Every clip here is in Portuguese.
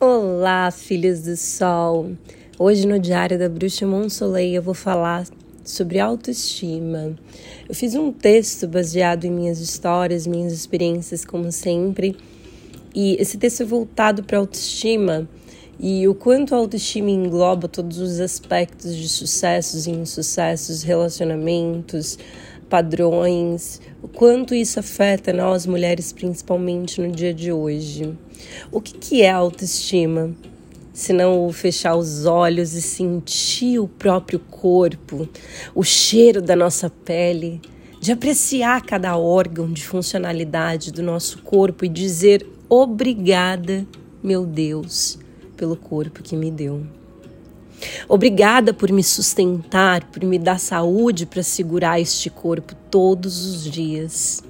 Olá, filhos do sol! Hoje no Diário da Bruxa Monsoleil eu vou falar sobre autoestima. Eu fiz um texto baseado em minhas histórias, minhas experiências, como sempre, e esse texto é voltado para autoestima e o quanto a autoestima engloba todos os aspectos de sucessos e insucessos, relacionamentos, padrões, o quanto isso afeta nós mulheres, principalmente no dia de hoje. O que, que é autoestima? Se não fechar os olhos e sentir o próprio corpo, o cheiro da nossa pele, de apreciar cada órgão de funcionalidade do nosso corpo e dizer obrigada, meu Deus, pelo corpo que me deu. Obrigada por me sustentar, por me dar saúde para segurar este corpo todos os dias.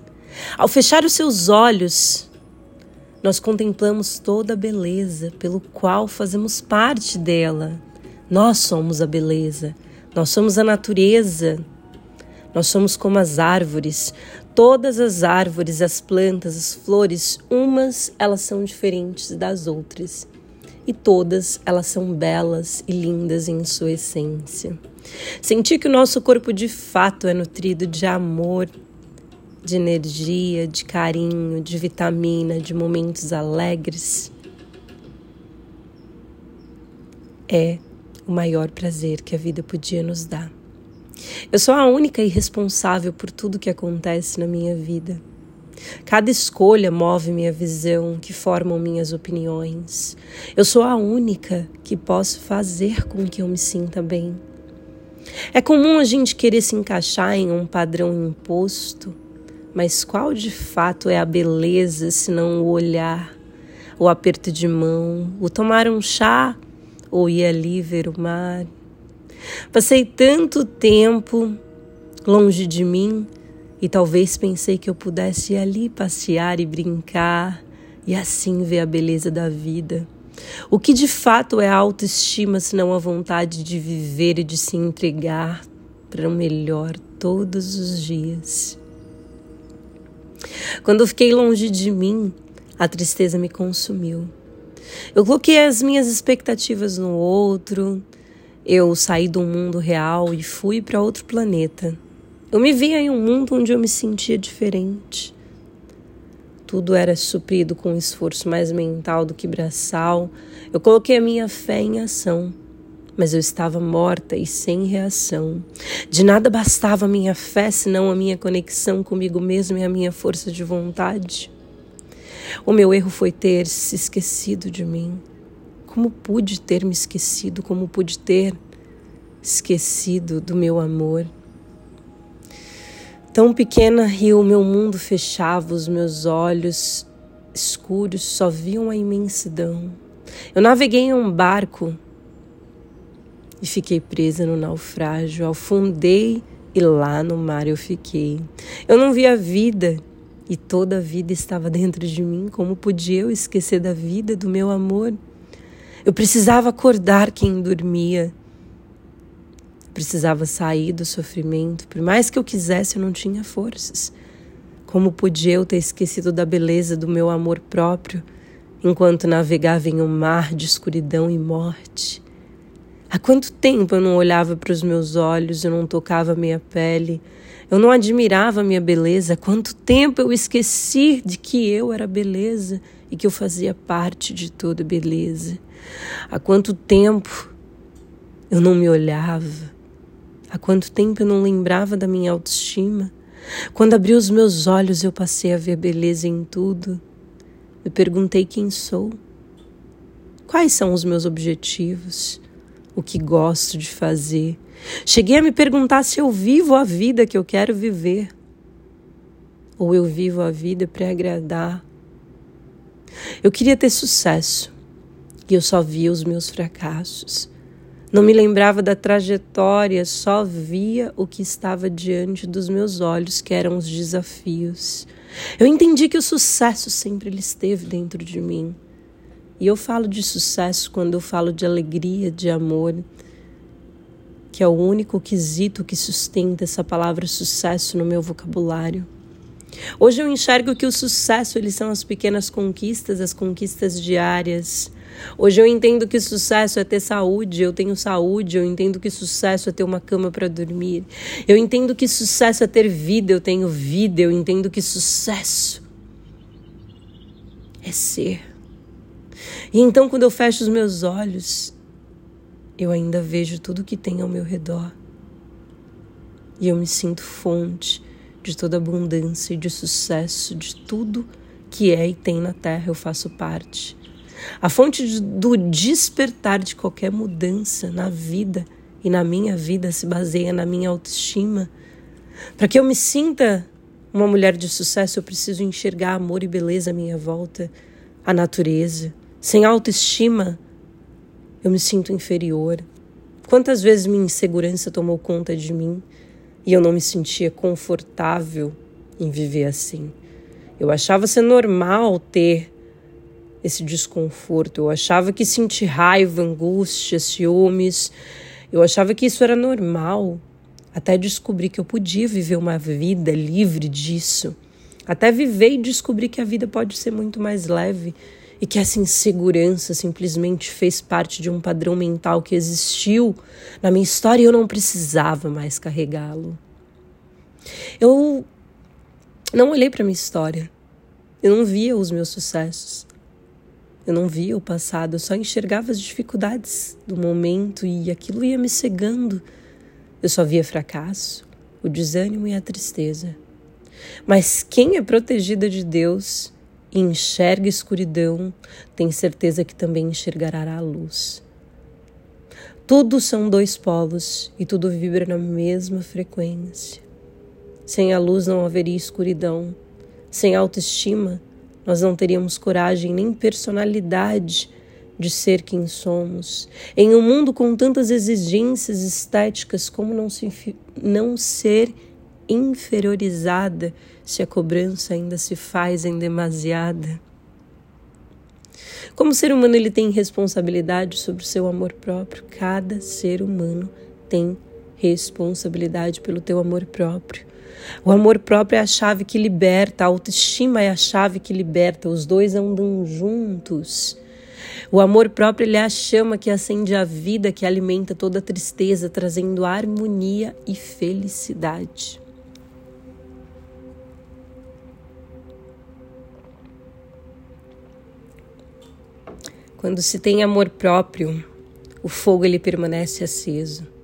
Ao fechar os seus olhos, nós contemplamos toda a beleza pelo qual fazemos parte dela. Nós somos a beleza, nós somos a natureza. Nós somos como as árvores. Todas as árvores, as plantas, as flores, umas elas são diferentes das outras e todas elas são belas e lindas em sua essência. Sentir que o nosso corpo de fato é nutrido de amor, de energia, de carinho, de vitamina, de momentos alegres é o maior prazer que a vida podia nos dar. Eu sou a única e responsável por tudo que acontece na minha vida. Cada escolha move minha visão, que formam minhas opiniões. Eu sou a única que posso fazer com que eu me sinta bem. É comum a gente querer se encaixar em um padrão imposto, mas qual de fato é a beleza se não o olhar, o aperto de mão, o tomar um chá ou ir ali ver o mar? Passei tanto tempo longe de mim e talvez pensei que eu pudesse ir ali passear e brincar e assim ver a beleza da vida. O que de fato é autoestima se não a vontade de viver e de se entregar para o melhor todos os dias? Quando eu fiquei longe de mim, a tristeza me consumiu. Eu coloquei as minhas expectativas no outro, eu saí do mundo real e fui para outro planeta. Eu me via em um mundo onde eu me sentia diferente. Tudo era suprido com um esforço mais mental do que braçal. Eu coloquei a minha fé em ação, mas eu estava morta e sem reação. De nada bastava a minha fé, senão a minha conexão comigo mesmo e a minha força de vontade. O meu erro foi ter se esquecido de mim. Como pude ter me esquecido? Como pude ter esquecido do meu amor? Tão pequena e o meu mundo fechava, os meus olhos escuros só viam a imensidão. Eu naveguei em um barco e fiquei presa no naufrágio. Afundei e lá no mar eu fiquei. Eu não via a vida e toda a vida estava dentro de mim. Como podia eu esquecer da vida, do meu amor? Eu precisava acordar quem dormia precisava sair do sofrimento. Por mais que eu quisesse, eu não tinha forças. Como podia eu ter esquecido da beleza do meu amor próprio enquanto navegava em um mar de escuridão e morte? Há quanto tempo eu não olhava para os meus olhos, eu não tocava minha pele, eu não admirava minha beleza? Há quanto tempo eu esqueci de que eu era beleza e que eu fazia parte de toda beleza? Há quanto tempo eu não me olhava? Há quanto tempo eu não lembrava da minha autoestima? Quando abri os meus olhos, eu passei a ver beleza em tudo. Me perguntei quem sou. Quais são os meus objetivos? O que gosto de fazer? Cheguei a me perguntar se eu vivo a vida que eu quero viver. Ou eu vivo a vida para agradar. Eu queria ter sucesso e eu só via os meus fracassos. Não me lembrava da trajetória, só via o que estava diante dos meus olhos, que eram os desafios. Eu entendi que o sucesso sempre ele esteve dentro de mim. E eu falo de sucesso quando eu falo de alegria, de amor, que é o único quesito que sustenta essa palavra sucesso no meu vocabulário. Hoje eu enxergo que o sucesso eles são as pequenas conquistas, as conquistas diárias, Hoje eu entendo que sucesso é ter saúde, eu tenho saúde, eu entendo que sucesso é ter uma cama para dormir. Eu entendo que sucesso é ter vida, eu tenho vida, eu entendo que sucesso é ser. E então quando eu fecho os meus olhos, eu ainda vejo tudo que tem ao meu redor. E eu me sinto fonte de toda abundância e de sucesso, de tudo que é e tem na Terra, eu faço parte. A fonte do despertar de qualquer mudança na vida e na minha vida se baseia na minha autoestima. Para que eu me sinta uma mulher de sucesso, eu preciso enxergar amor e beleza à minha volta, a natureza. Sem autoestima, eu me sinto inferior. Quantas vezes minha insegurança tomou conta de mim e eu não me sentia confortável em viver assim? Eu achava ser normal ter esse desconforto. Eu achava que sentir raiva, angústia, ciúmes, eu achava que isso era normal. Até descobrir que eu podia viver uma vida livre disso. Até viver e descobrir que a vida pode ser muito mais leve e que essa insegurança simplesmente fez parte de um padrão mental que existiu na minha história e eu não precisava mais carregá-lo. Eu não olhei para minha história. Eu não via os meus sucessos. Eu não via o passado, eu só enxergava as dificuldades do momento e aquilo ia me cegando. Eu só via fracasso, o desânimo e a tristeza. Mas quem é protegida de Deus e enxerga escuridão, tem certeza que também enxergará a luz. Tudo são dois polos e tudo vibra na mesma frequência. Sem a luz não haveria escuridão. Sem autoestima, nós não teríamos coragem nem personalidade de ser quem somos. Em um mundo com tantas exigências estéticas, como não, se, não ser inferiorizada se a cobrança ainda se faz em demasiada? Como ser humano, ele tem responsabilidade sobre o seu amor próprio. Cada ser humano tem responsabilidade pelo teu amor próprio. O amor próprio é a chave que liberta, a autoestima é a chave que liberta, os dois andam juntos. O amor próprio ele é a chama que acende a vida, que alimenta toda tristeza, trazendo harmonia e felicidade. Quando se tem amor próprio, o fogo ele permanece aceso.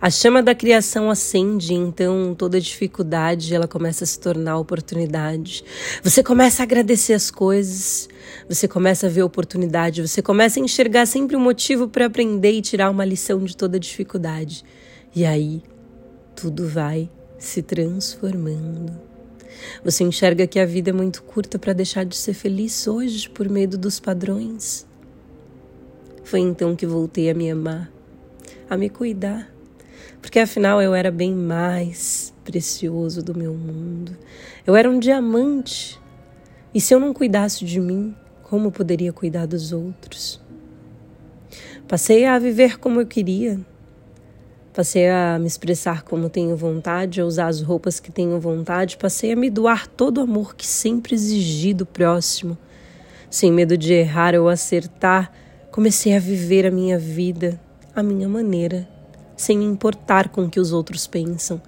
A chama da criação acende, então toda dificuldade ela começa a se tornar oportunidade. Você começa a agradecer as coisas, você começa a ver oportunidade, você começa a enxergar sempre um motivo para aprender e tirar uma lição de toda dificuldade. E aí tudo vai se transformando. Você enxerga que a vida é muito curta para deixar de ser feliz hoje por medo dos padrões. Foi então que voltei a me amar, a me cuidar porque afinal eu era bem mais precioso do meu mundo. Eu era um diamante. E se eu não cuidasse de mim, como poderia cuidar dos outros? Passei a viver como eu queria. Passei a me expressar como tenho vontade, a usar as roupas que tenho vontade. Passei a me doar todo o amor que sempre exigi do próximo. Sem medo de errar ou acertar, comecei a viver a minha vida, a minha maneira sem me importar com o que os outros pensam,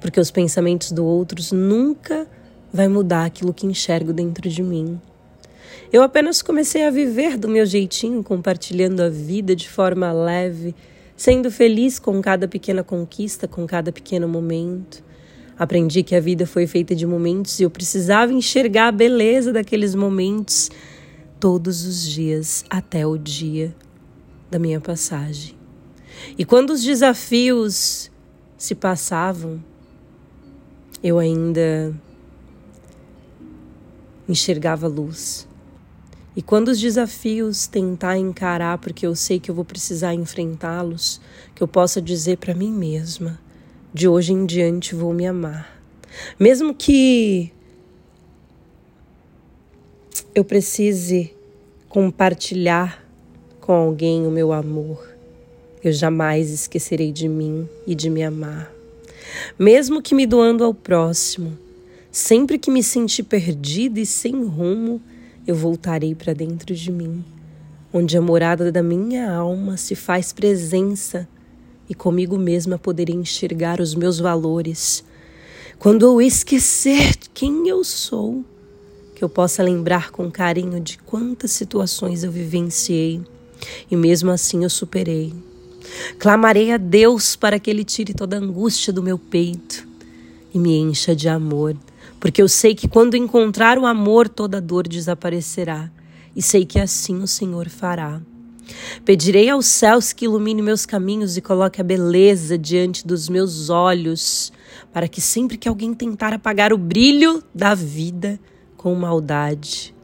porque os pensamentos do outros nunca vai mudar aquilo que enxergo dentro de mim. Eu apenas comecei a viver do meu jeitinho, compartilhando a vida de forma leve, sendo feliz com cada pequena conquista, com cada pequeno momento. Aprendi que a vida foi feita de momentos e eu precisava enxergar a beleza daqueles momentos todos os dias até o dia da minha passagem. E quando os desafios se passavam, eu ainda enxergava luz. E quando os desafios tentar encarar, porque eu sei que eu vou precisar enfrentá-los, que eu possa dizer para mim mesma: de hoje em diante vou me amar. Mesmo que eu precise compartilhar com alguém o meu amor, eu jamais esquecerei de mim e de me amar. Mesmo que me doando ao próximo, sempre que me sentir perdida e sem rumo, eu voltarei para dentro de mim, onde a morada da minha alma se faz presença e comigo mesma poder enxergar os meus valores. Quando eu esquecer quem eu sou, que eu possa lembrar com carinho de quantas situações eu vivenciei e mesmo assim eu superei. Clamarei a Deus para que Ele tire toda a angústia do meu peito e me encha de amor, porque eu sei que quando encontrar o amor, toda dor desaparecerá e sei que assim o Senhor fará. Pedirei aos céus que ilumine meus caminhos e coloque a beleza diante dos meus olhos, para que sempre que alguém tentar apagar o brilho da vida com maldade,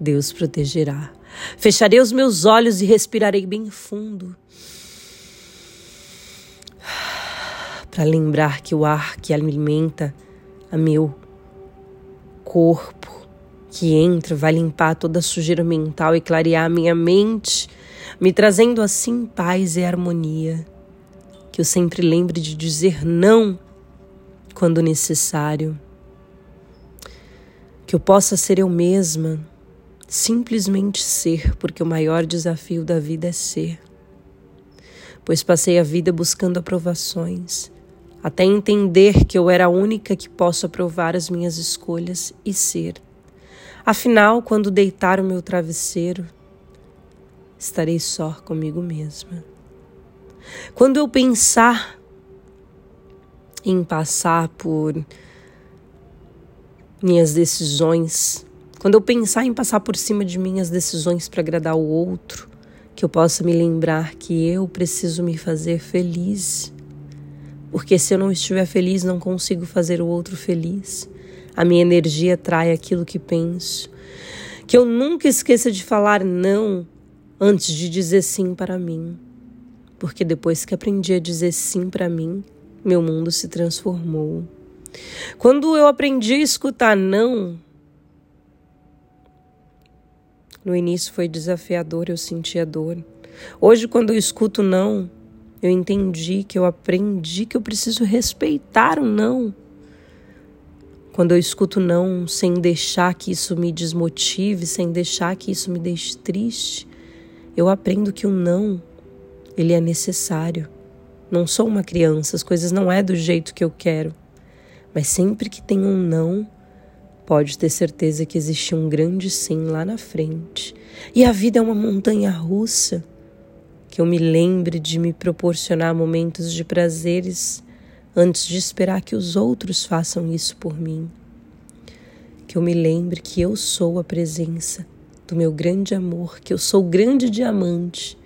Deus protegerá. Fecharei os meus olhos e respirarei bem fundo. Para lembrar que o ar que alimenta a meu corpo que entra vai limpar toda a sujeira mental e clarear a minha mente, me trazendo assim paz e harmonia. Que eu sempre lembre de dizer não quando necessário. Que eu possa ser eu mesma, simplesmente ser, porque o maior desafio da vida é ser. Pois passei a vida buscando aprovações, até entender que eu era a única que posso aprovar as minhas escolhas e ser Afinal, quando deitar o meu travesseiro, estarei só comigo mesma. Quando eu pensar em passar por minhas decisões, quando eu pensar em passar por cima de minhas decisões para agradar o outro, que eu possa me lembrar que eu preciso me fazer feliz. Porque se eu não estiver feliz, não consigo fazer o outro feliz. A minha energia trai aquilo que penso. Que eu nunca esqueça de falar não antes de dizer sim para mim. Porque depois que aprendi a dizer sim para mim, meu mundo se transformou. Quando eu aprendi a escutar não, no início foi desafiador, eu sentia dor. Hoje, quando eu escuto não, eu entendi que eu aprendi que eu preciso respeitar o não quando eu escuto não, sem deixar que isso me desmotive, sem deixar que isso me deixe triste, eu aprendo que o não, ele é necessário. Não sou uma criança, as coisas não é do jeito que eu quero. Mas sempre que tem um não, pode ter certeza que existe um grande sim lá na frente. E a vida é uma montanha russa. Que eu me lembre de me proporcionar momentos de prazeres antes de esperar que os outros façam isso por mim. Que eu me lembre que eu sou a presença do meu grande amor, que eu sou o grande diamante.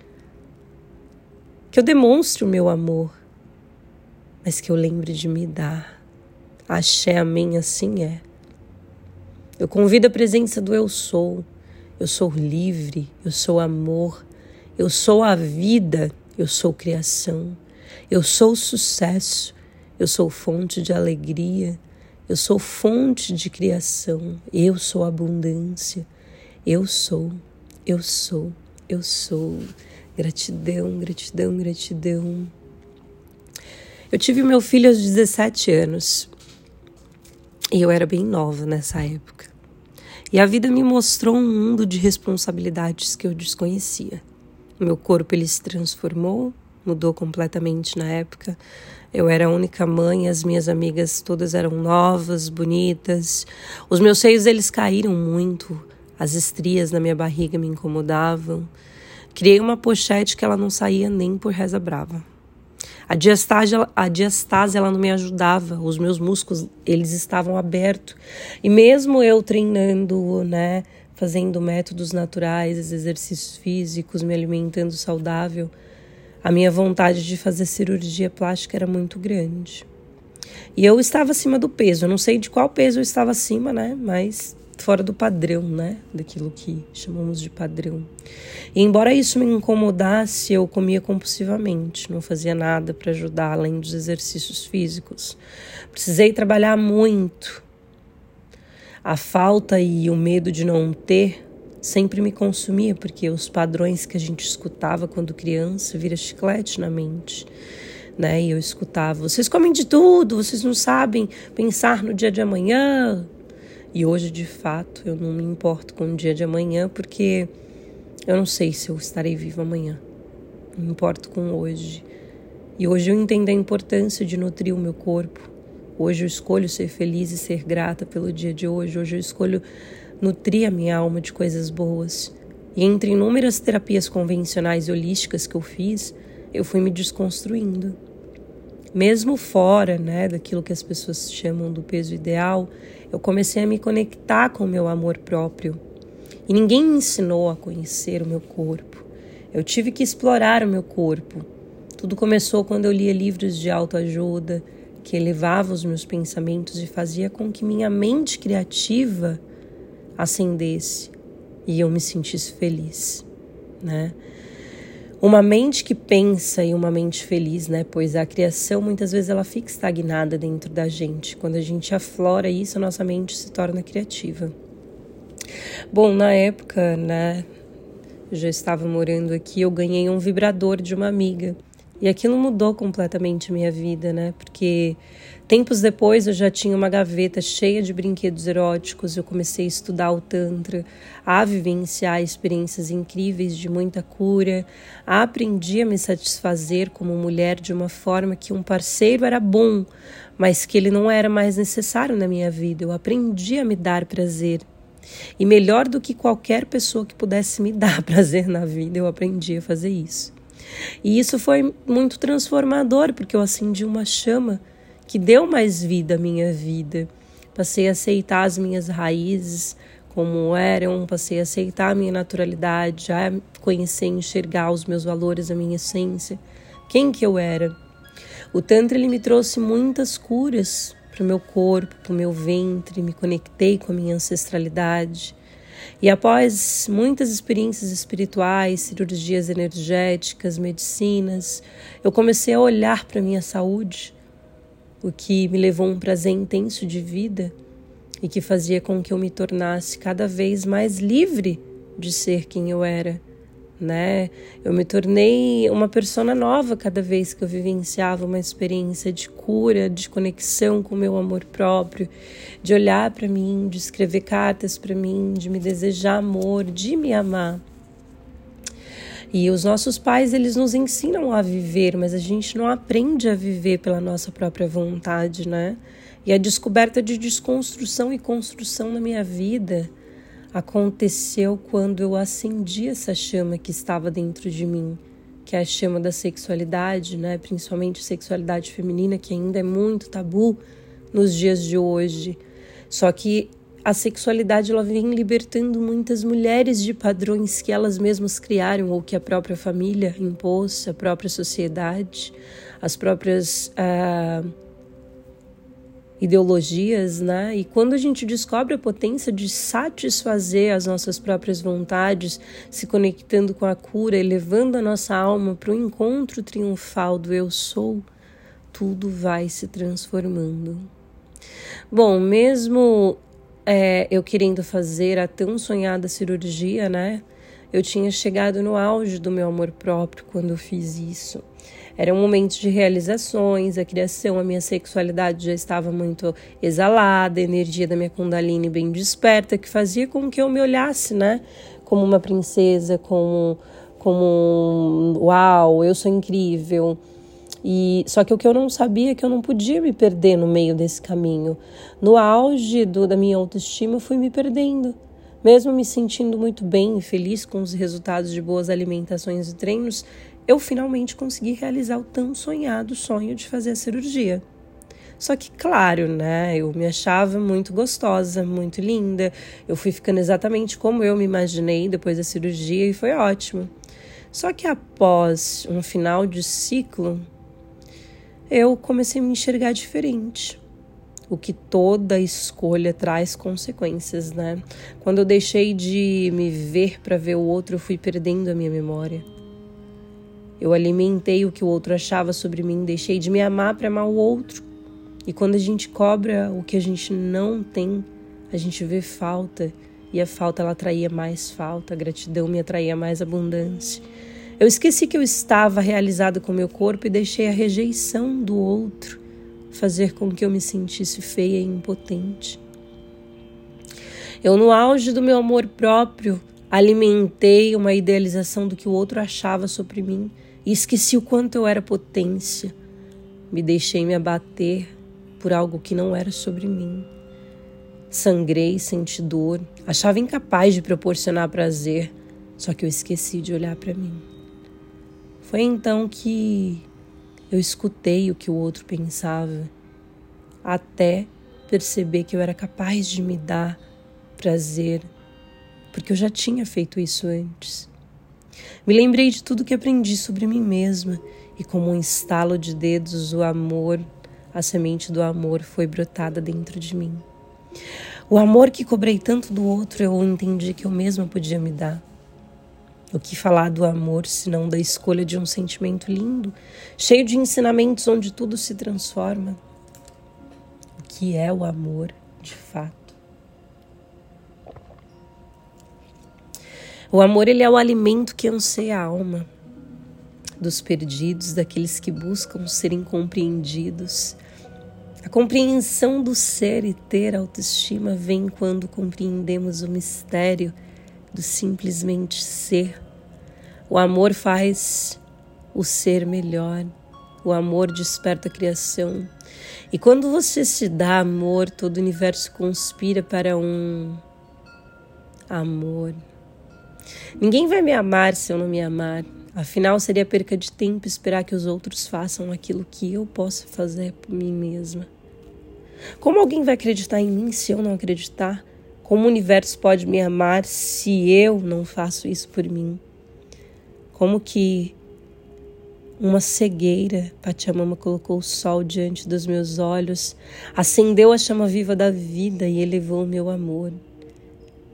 Que eu demonstre o meu amor, mas que eu lembre de me dar. Axé, amém, assim é. Eu convido a presença do eu sou. Eu sou livre, eu sou amor, eu sou a vida, eu sou criação, eu sou sucesso, eu sou fonte de alegria, eu sou fonte de criação, eu sou abundância, eu sou, eu sou, eu sou. Gratidão, gratidão, gratidão. Eu tive meu filho aos 17 anos e eu era bem nova nessa época. E a vida me mostrou um mundo de responsabilidades que eu desconhecia. Meu corpo ele se transformou, mudou completamente na época. Eu era a única mãe, as minhas amigas todas eram novas, bonitas. Os meus seios eles caíram muito, as estrias na minha barriga me incomodavam. Criei uma pochete que ela não saía nem por reza brava. A diastase, a diastase ela não me ajudava, os meus músculos eles estavam abertos. E mesmo eu treinando, né, fazendo métodos naturais, exercícios físicos, me alimentando saudável, a minha vontade de fazer cirurgia plástica era muito grande. E eu estava acima do peso. Eu não sei de qual peso eu estava acima, né? Mas fora do padrão, né? Daquilo que chamamos de padrão. E embora isso me incomodasse, eu comia compulsivamente, não fazia nada para ajudar além dos exercícios físicos. Precisei trabalhar muito. A falta e o medo de não ter sempre me consumia, porque os padrões que a gente escutava quando criança vira chiclete na mente. Né? E eu escutava: vocês comem de tudo, vocês não sabem pensar no dia de amanhã. E hoje, de fato, eu não me importo com o dia de amanhã, porque Eu não sei se eu estarei vivo amanhã. Me importo com hoje. E hoje eu entendo a importância de nutrir o meu corpo. Hoje eu escolho ser feliz e ser grata pelo dia de hoje. Hoje eu escolho nutrir a minha alma de coisas boas. E entre inúmeras terapias convencionais e holísticas que eu fiz, eu fui me desconstruindo. Mesmo fora né, daquilo que as pessoas chamam do peso ideal, eu comecei a me conectar com o meu amor próprio. E ninguém me ensinou a conhecer o meu corpo. Eu tive que explorar o meu corpo. Tudo começou quando eu lia livros de autoajuda, que elevava os meus pensamentos e fazia com que minha mente criativa acendesse e eu me sentisse feliz, né? Uma mente que pensa e uma mente feliz, né? Pois a criação muitas vezes ela fica estagnada dentro da gente. Quando a gente aflora isso, a nossa mente se torna criativa. Bom, na época, né, eu já estava morando aqui, eu ganhei um vibrador de uma amiga. E aquilo mudou completamente minha vida, né? Porque tempos depois eu já tinha uma gaveta cheia de brinquedos eróticos, eu comecei a estudar o Tantra, a vivenciar experiências incríveis de muita cura, aprendi a me satisfazer como mulher de uma forma que um parceiro era bom, mas que ele não era mais necessário na minha vida. Eu aprendi a me dar prazer. E melhor do que qualquer pessoa que pudesse me dar prazer na vida, eu aprendi a fazer isso. E isso foi muito transformador, porque eu acendi uma chama que deu mais vida à minha vida. Passei a aceitar as minhas raízes como eram, passei a aceitar a minha naturalidade, a conhecer enxergar os meus valores, a minha essência, quem que eu era. O Tantra ele me trouxe muitas curas para o meu corpo, para o meu ventre, me conectei com a minha ancestralidade. E após muitas experiências espirituais, cirurgias energéticas, medicinas, eu comecei a olhar para a minha saúde, o que me levou a um prazer intenso de vida e que fazia com que eu me tornasse cada vez mais livre de ser quem eu era né? Eu me tornei uma persona nova cada vez que eu vivenciava uma experiência de cura, de conexão com meu amor próprio, de olhar para mim, de escrever cartas para mim, de me desejar amor, de me amar. E os nossos pais, eles nos ensinam a viver, mas a gente não aprende a viver pela nossa própria vontade, né? E a descoberta de desconstrução e construção na minha vida aconteceu quando eu acendi essa chama que estava dentro de mim, que é a chama da sexualidade, né? principalmente sexualidade feminina, que ainda é muito tabu nos dias de hoje. Só que a sexualidade ela vem libertando muitas mulheres de padrões que elas mesmas criaram ou que a própria família impôs, a própria sociedade, as próprias. Uh, ideologias, né? E quando a gente descobre a potência de satisfazer as nossas próprias vontades, se conectando com a cura, elevando a nossa alma para o encontro triunfal do eu sou, tudo vai se transformando. Bom, mesmo é, eu querendo fazer a tão sonhada cirurgia, né? Eu tinha chegado no auge do meu amor próprio quando eu fiz isso. Eram momentos de realizações, a criação, a minha sexualidade já estava muito exalada, a energia da minha Kundalini bem desperta, que fazia com que eu me olhasse, né? Como uma princesa, como, como uau, eu sou incrível. E só que o que eu não sabia é que eu não podia me perder no meio desse caminho. No auge do, da minha autoestima, eu fui me perdendo. Mesmo me sentindo muito bem e feliz com os resultados de boas alimentações e treinos, eu finalmente consegui realizar o tão sonhado sonho de fazer a cirurgia. Só que, claro, né, eu me achava muito gostosa, muito linda. Eu fui ficando exatamente como eu me imaginei depois da cirurgia e foi ótimo. Só que após um final de ciclo, eu comecei a me enxergar diferente. O que toda escolha traz consequências, né? Quando eu deixei de me ver para ver o outro, eu fui perdendo a minha memória. Eu alimentei o que o outro achava sobre mim, deixei de me amar para amar o outro. E quando a gente cobra o que a gente não tem, a gente vê falta. E a falta ela atraía mais falta, a gratidão me atraía mais abundância. Eu esqueci que eu estava realizado com meu corpo e deixei a rejeição do outro fazer com que eu me sentisse feia e impotente. Eu, no auge do meu amor próprio, alimentei uma idealização do que o outro achava sobre mim e esqueci o quanto eu era potência. Me deixei me abater por algo que não era sobre mim. Sangrei, senti dor, achava incapaz de proporcionar prazer, só que eu esqueci de olhar para mim. Foi então que eu escutei o que o outro pensava, até perceber que eu era capaz de me dar prazer, porque eu já tinha feito isso antes. Me lembrei de tudo que aprendi sobre mim mesma e, como um estalo de dedos, o amor, a semente do amor foi brotada dentro de mim. O amor que cobrei tanto do outro, eu entendi que eu mesma podia me dar. O que falar do amor, senão da escolha de um sentimento lindo, cheio de ensinamentos onde tudo se transforma? O que é o amor de fato? O amor ele é o alimento que anseia a alma dos perdidos, daqueles que buscam serem compreendidos. A compreensão do ser e ter autoestima vem quando compreendemos o mistério do simplesmente ser. O amor faz o ser melhor. O amor desperta a criação. E quando você se dá amor, todo o universo conspira para um amor. Ninguém vai me amar se eu não me amar. Afinal, seria perca de tempo esperar que os outros façam aquilo que eu posso fazer por mim mesma. Como alguém vai acreditar em mim se eu não acreditar? Como o universo pode me amar se eu não faço isso por mim? Como que uma cegueira, Pachamama colocou o sol diante dos meus olhos, acendeu a chama viva da vida e elevou o meu amor,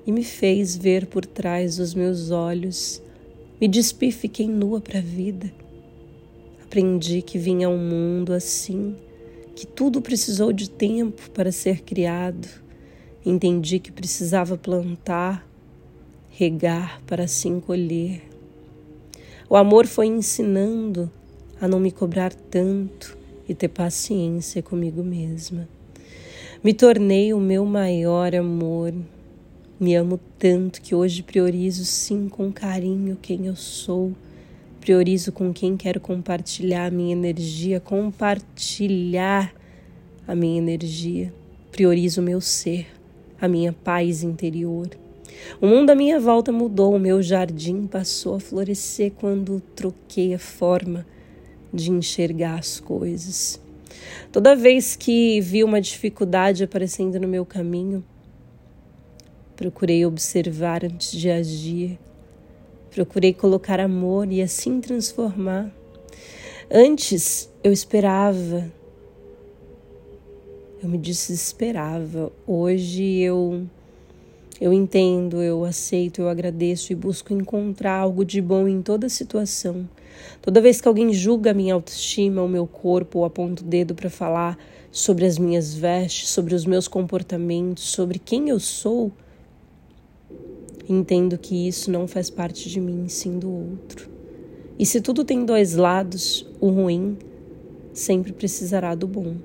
e me fez ver por trás dos meus olhos. Me despi, fiquei nua para a vida. Aprendi que vinha ao mundo assim, que tudo precisou de tempo para ser criado Entendi que precisava plantar, regar para assim colher. O amor foi ensinando a não me cobrar tanto e ter paciência comigo mesma. Me tornei o meu maior amor. Me amo tanto que hoje priorizo sim com carinho quem eu sou. Priorizo com quem quero compartilhar a minha energia, compartilhar a minha energia. Priorizo o meu ser a minha paz interior. O mundo à minha volta mudou, o meu jardim passou a florescer quando troquei a forma de enxergar as coisas. Toda vez que vi uma dificuldade aparecendo no meu caminho, procurei observar antes de agir, procurei colocar amor e assim transformar. Antes eu esperava eu me desesperava. Hoje eu eu entendo, eu aceito, eu agradeço e busco encontrar algo de bom em toda situação. Toda vez que alguém julga a minha autoestima, o meu corpo, ou aponta o dedo para falar sobre as minhas vestes, sobre os meus comportamentos, sobre quem eu sou, entendo que isso não faz parte de mim, sim do outro. E se tudo tem dois lados, o ruim sempre precisará do bom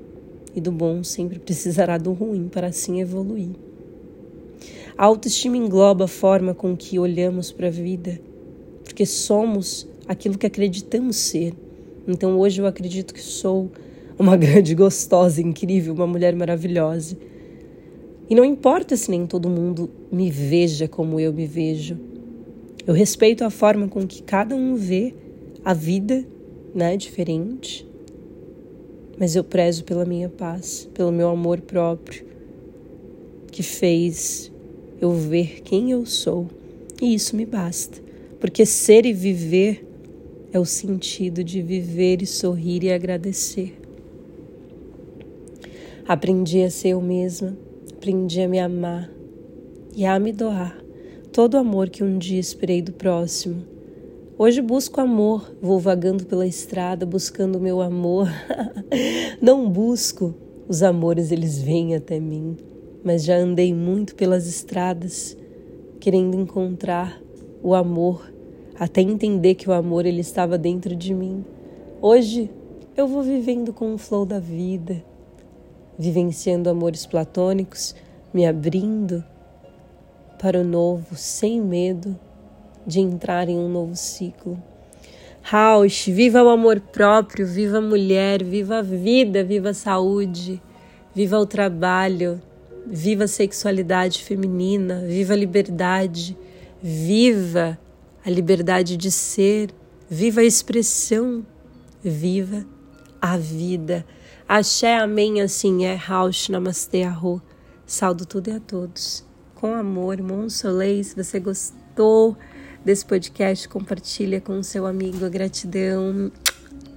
e do bom sempre precisará do ruim para assim evoluir. A autoestima engloba a forma com que olhamos para a vida, porque somos aquilo que acreditamos ser. Então hoje eu acredito que sou uma grande gostosa, incrível, uma mulher maravilhosa. E não importa se nem todo mundo me veja como eu me vejo. Eu respeito a forma com que cada um vê a vida, né, diferente mas eu prezo pela minha paz, pelo meu amor próprio, que fez eu ver quem eu sou. E isso me basta, porque ser e viver é o sentido de viver e sorrir e agradecer. Aprendi a ser eu mesma, aprendi a me amar e a me doar todo o amor que um dia esperei do próximo Hoje busco amor, vou vagando pela estrada buscando o meu amor. Não busco os amores, eles vêm até mim, mas já andei muito pelas estradas querendo encontrar o amor, até entender que o amor ele estava dentro de mim. Hoje eu vou vivendo com o flow da vida, vivenciando amores platônicos, me abrindo para o novo sem medo de entrar em um novo ciclo. Rausch, viva o amor próprio, viva a mulher, viva a vida, viva a saúde, viva o trabalho, viva a sexualidade feminina, viva a liberdade, viva a liberdade de ser, viva a expressão, viva a vida. Axé, amém, assim é, Rausch, namastê, arro. Saldo tudo e a todos. Com amor, Monsolei, se você gostou desse podcast, compartilha com seu amigo. Gratidão.